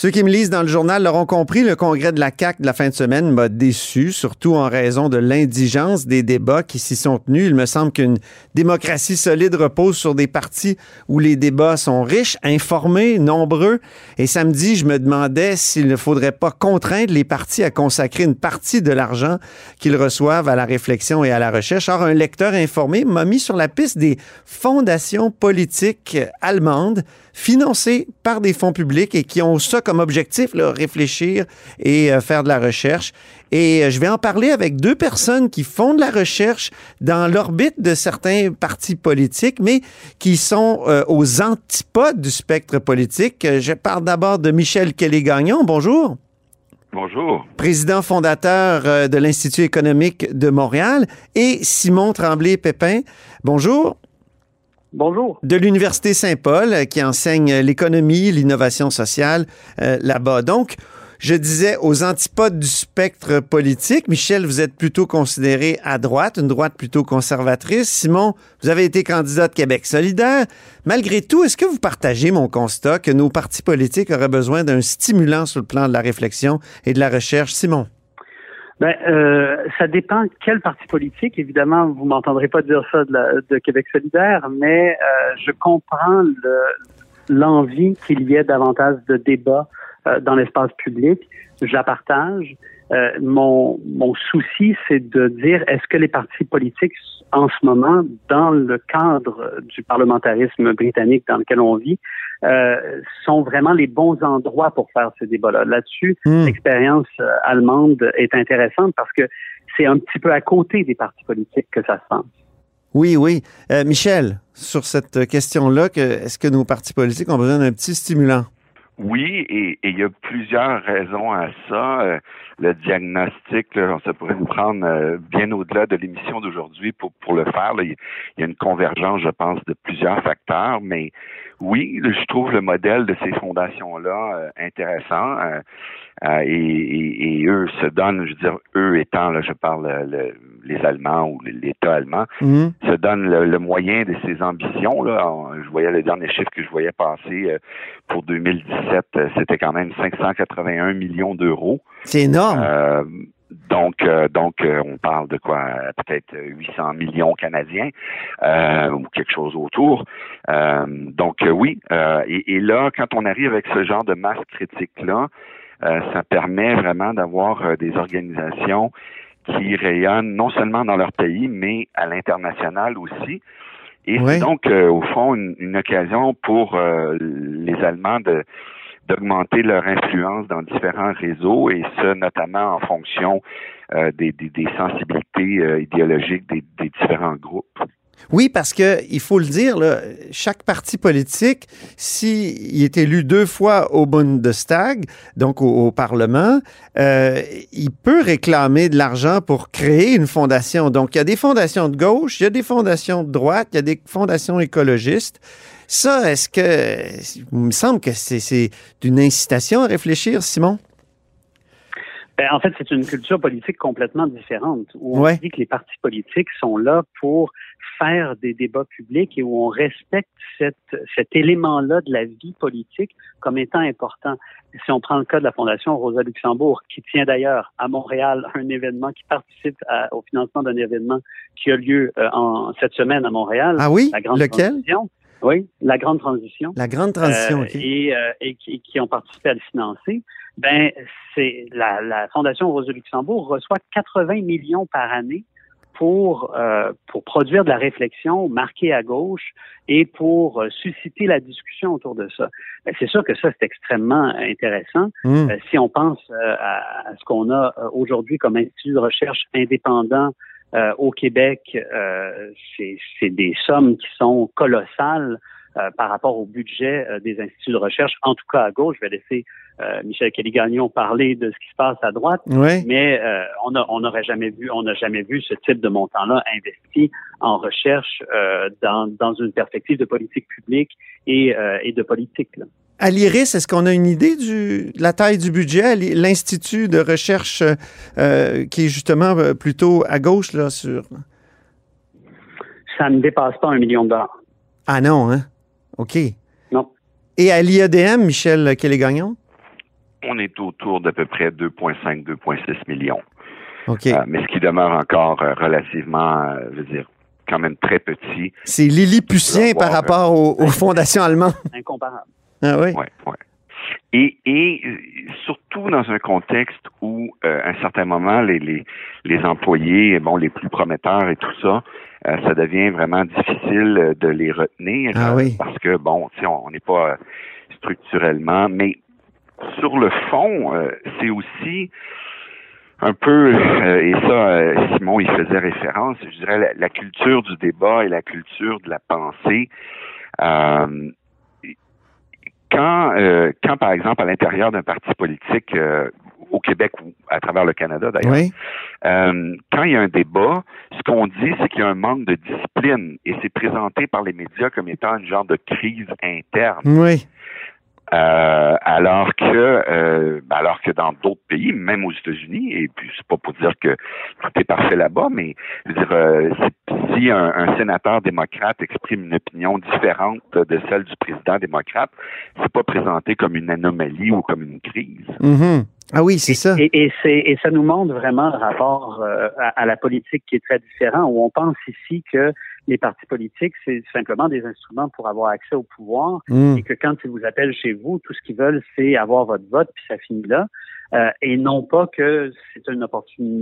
Ceux qui me lisent dans le journal l'auront compris, le congrès de la CAQ de la fin de semaine m'a déçu, surtout en raison de l'indigence des débats qui s'y sont tenus. Il me semble qu'une démocratie solide repose sur des partis où les débats sont riches, informés, nombreux. Et samedi, je me demandais s'il ne faudrait pas contraindre les partis à consacrer une partie de l'argent qu'ils reçoivent à la réflexion et à la recherche. Or, un lecteur informé m'a mis sur la piste des fondations politiques allemandes financées par des fonds publics et qui ont ça comme objectif, là, réfléchir et euh, faire de la recherche. Et euh, je vais en parler avec deux personnes qui font de la recherche dans l'orbite de certains partis politiques, mais qui sont euh, aux antipodes du spectre politique. Je parle d'abord de Michel Kelly-Gagnon. Bonjour. Bonjour. Président fondateur de l'Institut économique de Montréal. Et Simon Tremblay-Pépin. Bonjour. Bonjour. de l'Université Saint-Paul euh, qui enseigne l'économie, l'innovation sociale euh, là-bas. Donc, je disais aux antipodes du spectre politique. Michel, vous êtes plutôt considéré à droite, une droite plutôt conservatrice. Simon, vous avez été candidat de Québec solidaire. Malgré tout, est-ce que vous partagez mon constat que nos partis politiques auraient besoin d'un stimulant sur le plan de la réflexion et de la recherche? Simon? Ben, euh, ça dépend quel parti politique. Évidemment, vous m'entendrez pas dire ça de, Québec solidaire, mais euh, je comprends le- l'envie qu'il y ait davantage de débats euh, dans l'espace public. Je la partage. Euh, mon, mon souci, c'est de dire est-ce que les partis politiques, en ce moment, dans le cadre du parlementarisme britannique dans lequel on vit, euh, sont vraiment les bons endroits pour faire ce débat-là? Là-dessus, Hmm. l'expérience euh, allemande est intéressante parce que c'est un petit peu à côté des partis politiques que ça se passe. Oui, oui. Euh, Michel, sur cette question-là, que, est-ce que nos partis politiques ont besoin d'un petit stimulant? Oui, et et il y a plusieurs raisons à ça. Euh, le diagnostic, là, ça pourrait nous prendre euh, bien au-delà de l'émission d'aujourd'hui pour, pour le faire. là. Il y a- une convergence, je pense, de plusieurs facteurs, mais oui, je trouve le modèle de ces fondations-là euh, intéressant. et, et- et eux se donnent, je veux dire, eux étant, là, je parle le- les Allemands ou l'État allemand, Mhm. se donne le, le moyen de ses ambitions. Là. On- je voyais le dernier chiffre que je voyais passer pour 2017, euh, c'était quand même 581 millions d'euros. C'est énorme. Euh, donc, euh, donc euh, on parle de quoi? Peut-être 800 millions canadiens euh, ou quelque chose autour. Donc oui, et, et là, quand on arrive avec ce genre de masse critique là, euh, ça permet vraiment d'avoir des organisations qui rayonnent non seulement dans leur pays, mais à l'international aussi. Et Oui. c'est donc, au fond, une, une occasion pour les Allemands de d'augmenter leur influence dans différents réseaux et ce, notamment en fonction euh, des, sensibilités euh, idéologiques des, différents groupes. Oui, parce que il faut le dire, là, chaque parti politique, s'il est élu deux fois au Bundestag, donc au, au Parlement, euh, il peut réclamer de l'argent pour créer une fondation. Donc, il y a des fondations de gauche, il y a des fondations de droite, il y a des fondations écologistes. Ça, est-ce que... Il me semble que c'est c'est une incitation à réfléchir, Simon? Ben, en fait, c'est une culture politique complètement différente, où on Ouais. dit que les partis politiques sont là pour faire des débats publics et où on respecte cette, cet élément-là de la vie politique comme étant important. Si on prend le cas de la Fondation Rosa Luxembourg, qui tient d'ailleurs à Montréal un événement, qui participe à- au financement d'un événement qui a lieu euh, en, cette semaine à Montréal, Ah oui? la grande Lequel? Oui, la grande transition. La grande transition, Euh, OK. et, euh, et qui, qui ont participé à le financer, ben c'est la, la Fondation Rosa Luxembourg reçoit 80 millions par année pour, euh, pour produire de la réflexion marquée à gauche et pour euh, susciter la discussion autour de ça. Ben, c'est sûr que ça, c'est extrêmement intéressant. Hum. Euh, si on pense à, à ce qu'on a aujourd'hui comme institut de recherche indépendant euh, au Québec, euh, c'est des sommes qui sont colossales euh, par rapport au budget euh, des instituts de recherche, en tout cas à gauche. Je vais laisser euh, Michel Kelly-Gagnon parler de ce qui se passe à droite, Oui. mais euh, on a- on n'aurait jamais vu, on n'a jamais vu ce type de montant-là investi en recherche euh, dans, dans une perspective de politique publique et, euh, et de politique. Là. À l'IRIS, est-ce qu'on a une idée du, de la taille du budget? L'Institut de recherche euh, qui est justement euh, plutôt à gauche, là, sur... Ça ne dépasse pas un million de dollars. Ah non, hein? OK. Non. Et à l'IADM, Michel Kelly-Gagnon? On est autour d'à peu près 2,5, 2,6 millions. OK. Euh, mais ce qui demeure encore relativement, euh, je veux dire, quand même très petit. C'est Lilliputien par rapport aux, aux fondations allemandes. Incomparable. Ah oui? Ouais, ouais. Et, et euh, surtout dans un contexte où, euh, à un certain moment, les, les, les employés, bon, les plus prometteurs et tout ça, euh, ça devient vraiment difficile euh, de les retenir Ah oui. parce que, bon, on n'est pas structurellement, mais sur le fond, euh, c'est aussi un peu, euh, et ça, euh, Simon, il faisait référence, je dirais, la, la culture du débat et la culture de la pensée. Euh, quand, euh, quand, par exemple, à l'intérieur d'un parti politique euh, au Québec ou à travers le Canada d'ailleurs, Oui. euh, quand il y a un débat, ce qu'on dit, c'est qu'il y a un manque de discipline et c'est présenté par les médias comme étant une genre de crise interne. Oui. Euh, alors que euh, alors que dans d'autres pays, même aux États-Unis, et puis c'est pas pour dire que tout est parfait là-bas, mais dire, euh, si, un, sénateur démocrate exprime une opinion différente de celle du président démocrate, c'est pas présenté comme une anomalie ou comme une crise. Mhm. Ah oui, c'est ça. Et, et, et ça nous montre vraiment le rapport euh, à, à la politique qui est très différent, où on pense ici que les partis politiques, c'est simplement des instruments pour avoir accès au pouvoir Mm. et que quand ils vous appellent chez vous, tout ce qu'ils veulent, c'est avoir votre vote, puis ça finit là. Euh, et non pas que c'est une,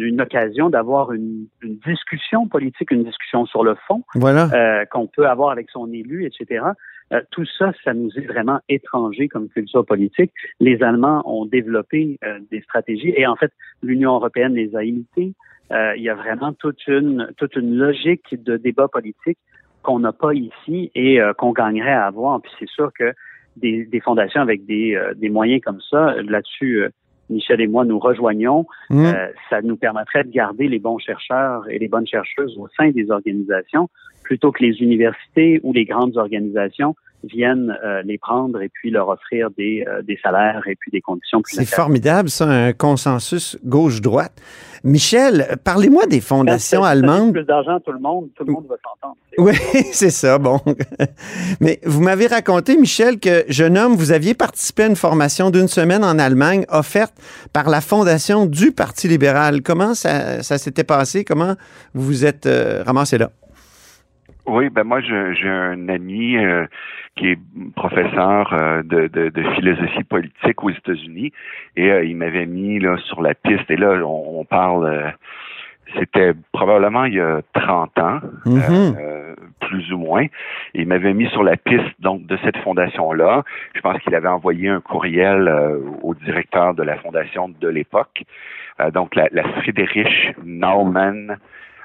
une occasion d'avoir une, une discussion politique, une discussion sur le fond Voilà. euh, qu'on peut avoir avec son élu, etc. Euh, tout ça, ça nous est vraiment étranger comme culture politique. Les Allemands ont développé euh, des stratégies et en fait, l'Union européenne les a imitées. Euh, il y a vraiment toute une toute une logique de débat politique qu'on n'a pas ici et euh, qu'on gagnerait à avoir. Puis c'est sûr que des, des fondations avec des, euh, des moyens comme ça, là-dessus, euh, Michel et moi nous rejoignons. Mm. Euh, ça nous permettrait de garder les bons chercheurs et les bonnes chercheuses au sein des organisations plutôt que les universités ou les grandes organisations viennent euh, les prendre et puis leur offrir des, euh, des salaires et puis des conditions plus C'est formidable, ça, un consensus gauche-droite. Michel, parlez-moi des fondations Quand allemandes. plus d'argent, tout le monde, tout le monde va s'entendre. Oui, c'est ça, bon. Mais vous m'avez raconté, Michel, que jeune homme, vous aviez participé à une formation d'une semaine en Allemagne offerte par la fondation du Parti libéral. Comment ça, ça s'était passé? Comment vous vous êtes euh, ramassé là? Oui, ben moi j'ai un ami euh, qui est professeur euh, de, de, de philosophie politique aux États-Unis et euh, il m'avait mis là sur la piste et là on, on parle euh, c'était probablement il y a 30 ans Mhm. euh, plus ou moins. Et il m'avait mis sur la piste donc de cette fondation-là. Je pense qu'il avait envoyé un courriel euh, au directeur de la fondation de l'époque, Euh, donc la, la Friedrich Naumann.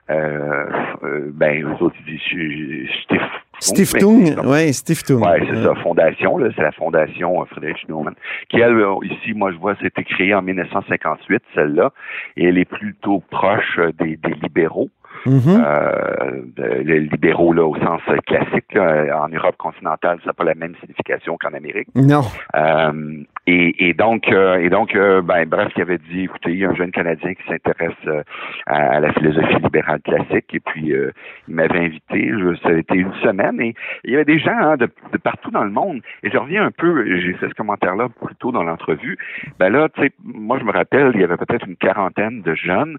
Euh, euh, ben, eux autres, ils disent Stif- Stiftung, mais- oui, Stiftung. Ouais, c'est ça, fondation, là, c'est la fondation euh, Friedrich Naumann, qui, elle, euh, ici, moi, je vois, c'était créée en 1958, celle-là, et elle est plutôt proche euh, des, des libéraux, Mhm. euh, les libéraux, là, au sens classique, là, en Europe continentale, ça n'a pas la même signification qu'en Amérique. Non. Euh, et, et donc, euh, et donc, ben, bref, il avait dit, écoutez, il y a un jeune Canadien qui s'intéresse à, à la philosophie libérale classique, et puis euh, il m'avait invité. Je, ça a été une semaine, et il y avait des gens hein, de, de partout dans le monde. Et je reviens un peu, j'ai fait ce commentaire-là plus tôt dans l'entrevue. Ben là, tu sais, moi je me rappelle, il y avait peut-être une quarantaine de jeunes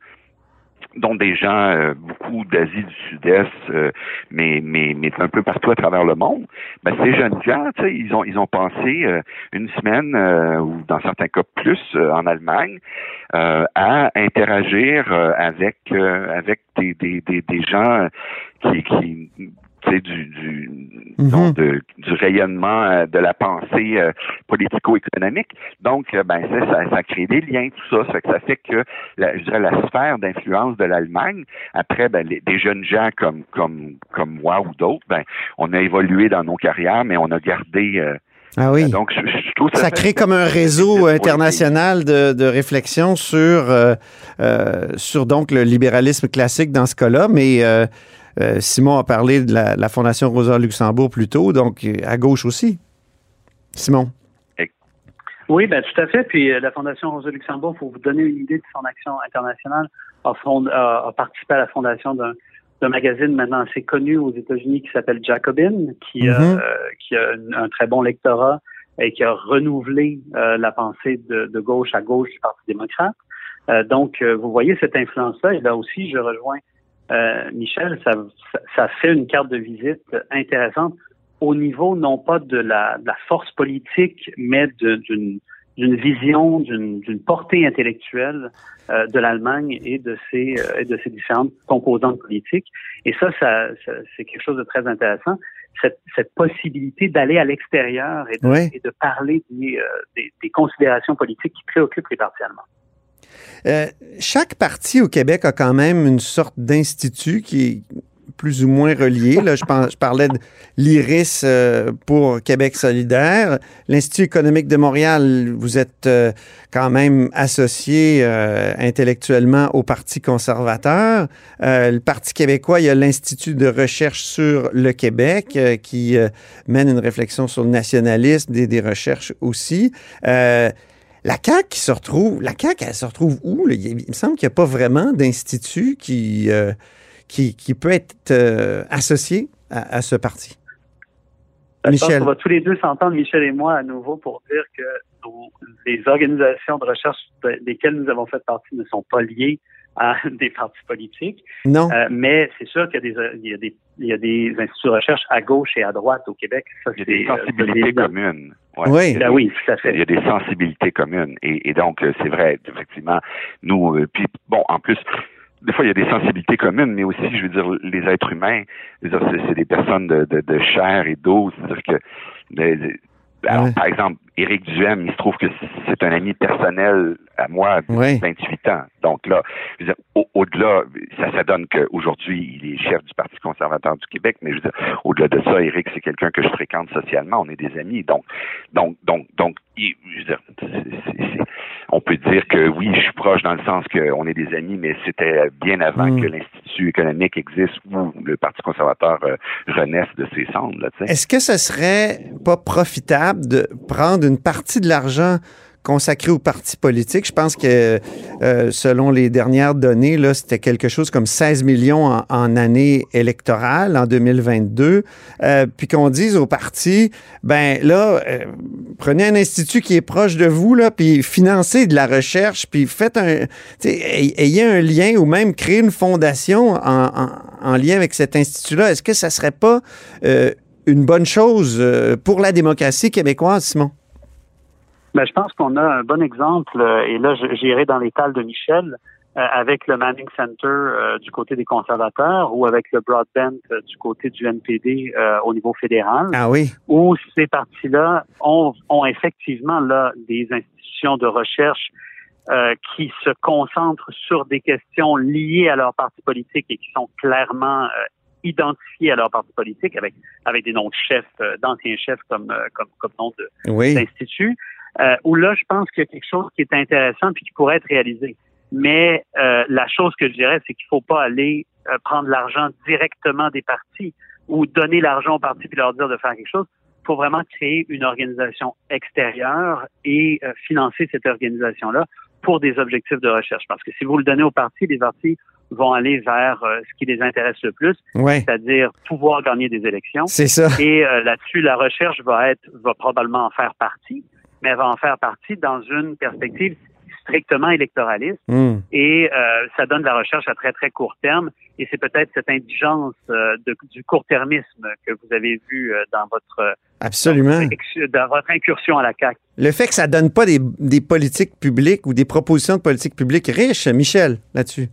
dont des gens, euh, beaucoup d'Asie du Sud-Est, euh, mais, mais, mais un peu partout à travers le monde, ben, ces jeunes gens, ils ont, ils ont passé euh, une semaine, ou dans certains cas plus, en Allemagne, à interagir avec, avec des, des, des, des gens qui, qui du, du, mhm. du rayonnement euh, de la pensée euh, politico-économique. Donc, euh, ben, ça, ça, crée des liens, tout ça. Ça fait, ça fait que, la, je dirais, la sphère d'influence de l'Allemagne, après, ben, les, des jeunes gens comme, comme, comme moi ou d'autres, ben, on a évolué dans nos carrières, mais on a gardé ah oui. Donc, je, trouve ça, ça crée comme un réseau international de, de, réflexion sur sur donc le libéralisme classique dans ce cas-là, mais euh, Simon a parlé de la, Fondation Rosa Luxembourg plus tôt, donc à gauche aussi. Simon. Oui, ben, tout à fait. Puis euh, la Fondation Rosa Luxembourg, pour vous donner une idée de son action internationale, a, participé à la fondation d'un magazine maintenant assez connu aux États-Unis qui s'appelle Jacobin, qui, mm-hmm. qui a un, très bon lectorat et qui a renouvelé la pensée de, de, gauche à gauche du Parti démocrate. donc, vous voyez cette influence-là. Et là aussi, je rejoins euh, Michel, ça, ça, fait une carte de visite intéressante au niveau non pas de la, de la force politique, mais d'une d'une vision, d'une portée intellectuelle euh, de l'Allemagne et de ses euh, et de ses différentes composantes politiques. Et ça, ça, c'est quelque chose de très intéressant. Cette, cette possibilité d'aller à l'extérieur et, et, de parler des, euh, des, des, considérations politiques qui préoccupent les partis allemands. Euh, chaque parti au Québec a quand même une sorte d'institut qui est plus ou moins relié. Là, je, parlais de l'IRIS euh, pour Québec solidaire. L'Institut économique de Montréal, vous êtes euh, quand même associé intellectuellement au Parti conservateur. le Parti québécois, il y a l'Institut de recherche sur le Québec qui mène une réflexion sur le nationalisme, des, des recherches aussi. La CAQ qui se retrouve, la CAQ, elle se retrouve où? Il, me semble qu'il n'y a pas vraiment d'institut qui, euh, qui, qui, peut être euh, associé à, ce parti. Ben, Michel. on va tous les deux s'entendre, Michel et moi, à nouveau, pour dire que les organisations de recherche desquelles nous avons fait partie ne sont pas liées à des partis politiques. Non. Euh, mais c'est sûr qu'il y, a des, y, y a instituts de recherche à gauche et à droite au Québec. Ça, il y a des sensibilités communes. Oui. Ben oui, tout à fait. Il y a des sensibilités communes. Et, et donc, euh, c'est vrai, effectivement, nous, euh, puis bon, en plus, des fois, il y a des sensibilités communes, mais aussi, je veux dire, les êtres humains, c'est des personnes de, de, de chair et d'eau. C'est-à-dire que alors, par exemple, Éric Duhem, il se trouve que c'est un ami personnel à moi de 28 ans. Donc là, au-delà, ça, ça donne qu'aujourd'hui, il est chef du Parti conservateur du Québec, mais je veux dire, au-delà de ça, Éric, c'est quelqu'un que je fréquente socialement, on est des amis. Donc, donc, donc, donc, je veux dire, on peut dire que oui, je suis proche dans le sens qu'on est des amis, mais c'était bien avant mm. que l'Institut économique existe ou le Parti conservateur euh, renaisse de ses cendres. Est-ce que ce serait pas profitable de prendre une partie de l'argent consacré aux partis politiques. Je pense que euh, selon les dernières données, là, c'était quelque chose comme 16 millions en, année électorale en 2022. Euh, puis qu'on dise aux partis, ben là, euh, prenez un institut qui est proche de vous, là, puis financez de la recherche, puis faites un, ayez un lien ou même créez une fondation en, en lien avec cet institut-là. Est-ce que ça serait pas une bonne chose pour la démocratie québécoise, Simon? Ben, je pense qu'on a un bon exemple, euh, et là, j'irai dans l'étal de Michel, euh, avec le Manning Center euh, du côté des conservateurs ou avec le Broadband du côté du NPD au niveau fédéral. Ah oui. Où ces partis-là ont, ont, effectivement là des institutions de recherche qui se concentrent sur des questions liées à leur parti politique et qui sont clairement identifiées à leur parti politique avec avec des noms de chefs, d'anciens chefs comme comme comme nom de d'institut euh, où là, je pense qu'il y a quelque chose qui est intéressant puis qui pourrait être réalisé. Mais euh, la chose que je dirais, c'est qu'il faut pas aller euh, prendre l'argent directement des partis ou donner l'argent aux partis puis leur dire de faire quelque chose. Il faut vraiment créer une organisation extérieure et euh, financer cette organisation-là pour des objectifs de recherche. Parce que si vous le donnez aux partis, les partis vont aller vers ce qui les intéresse le plus, c'est-à-dire pouvoir gagner des élections. C'est ça. Et là-dessus, la recherche va être va probablement en faire partie, mais elle va en faire partie dans une perspective strictement électoraliste Hmm. et euh, ça donne de la recherche à très très court terme et c'est peut-être cette indigence euh, de- du court-termisme que vous avez vu euh, dans votre Absolument. dans votre incursion à la CAQ. Le fait que ça donne pas des, des politiques publiques ou des propositions de politiques publiques riches, Michel, là-dessus.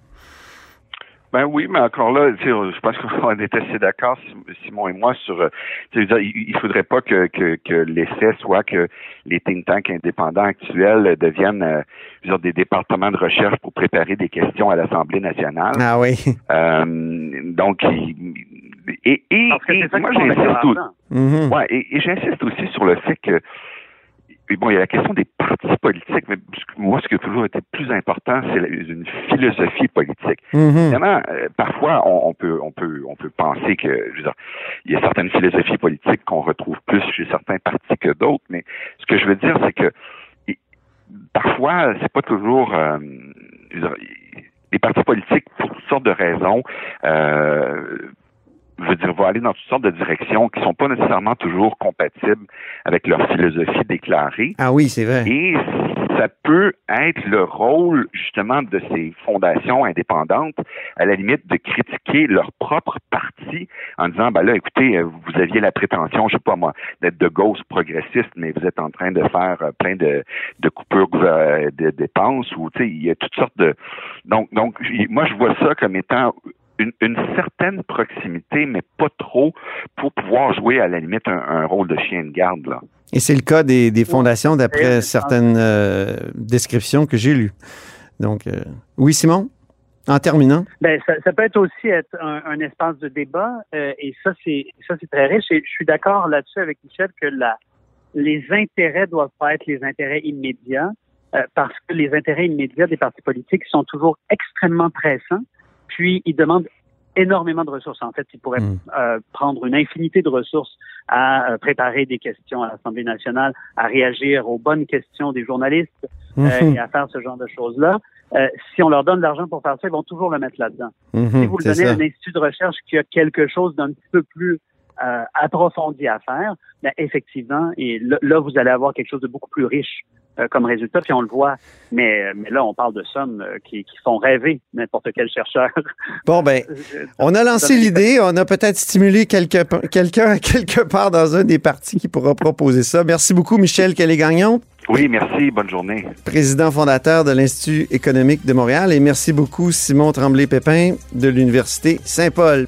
Ben oui, mais encore là, tu sais, je pense qu'on était assez d'accord, Simon et moi, sur. euh, tu sais, il il faudrait pas que, que, que l'essai soit que les think tanks indépendants actuels deviennent euh, je veux dire, des départements de recherche pour préparer des questions à l'Assemblée nationale. Ah oui. Euh, donc, et, et, et moi, j'insiste. Mhm. Ouais, et, et j'insiste aussi sur le fait que et bon, il y a la question des partis politiques, mais moi, ce qui a toujours été plus important, c'est une philosophie politique. Mhm. Évidemment, euh, parfois, on, on peut, on peut, on peut penser que, je veux dire, il y a certaines philosophies politiques qu'on retrouve plus chez certains partis que d'autres, mais ce que je veux dire, c'est que i- parfois, c'est pas toujours, euh, je veux dire, les partis politiques, pour toutes sortes de raisons, euh, je veux dire, vont aller dans toutes sortes de directions qui sont pas nécessairement toujours compatibles avec leur philosophie déclarée. Ah oui, c'est vrai. Et ça peut être le rôle justement de ces fondations indépendantes, à la limite, de critiquer leur propre parti en disant, ben là, écoutez, euh, vous aviez la prétention, je sais pas moi, d'être de gauche progressiste, mais vous êtes en train de faire euh, plein de, de coupures euh, de dépenses ou, tu sais, il y a toutes sortes de... Donc, donc, moi, je vois ça comme étant une, une certaine proximité, mais pas trop pour pouvoir jouer à la limite un, un rôle de chien de garde, là. Et c'est le cas des, des fondations d'après certaines euh, descriptions que j'ai lues. Donc, euh, oui, Simon, en terminant. Ben, ça, ça peut être aussi être un, un espace de débat euh, et ça c'est ça c'est très riche. Et je suis d'accord là-dessus avec Michel que la, les intérêts doivent pas être les intérêts immédiats euh, parce que les intérêts immédiats des partis politiques sont toujours extrêmement pressants. Puis ils demandent énormément de ressources. En fait, ils pourraient Mm. euh, prendre une infinité de ressources à euh, préparer des questions à l'Assemblée nationale, à réagir aux bonnes questions des journalistes euh, Mhm. et à faire ce genre de choses-là. Euh, si on leur donne de l'argent pour faire ça, ils vont toujours le mettre là-dedans. Mhm, Si vous le donnez à un institut de recherche qui a quelque chose d'un petit peu plus euh, approfondi à faire, ben, effectivement, et là, là, vous allez avoir quelque chose de beaucoup plus riche comme résultat, puis on le voit. Mais, mais là, on parle de sommes euh, qui, qui font rêver n'importe quel chercheur. Bon, ben, on a lancé l'idée, on a peut-être stimulé quelque- quelqu'un quelque part dans un des partis qui pourra proposer ça. Merci beaucoup, Michel Kelly-Gagnon, Oui, merci, bonne journée. président fondateur de l'Institut économique de Montréal. Et merci beaucoup, Simon Tremblay-Pépin de l'Université Saint-Paul.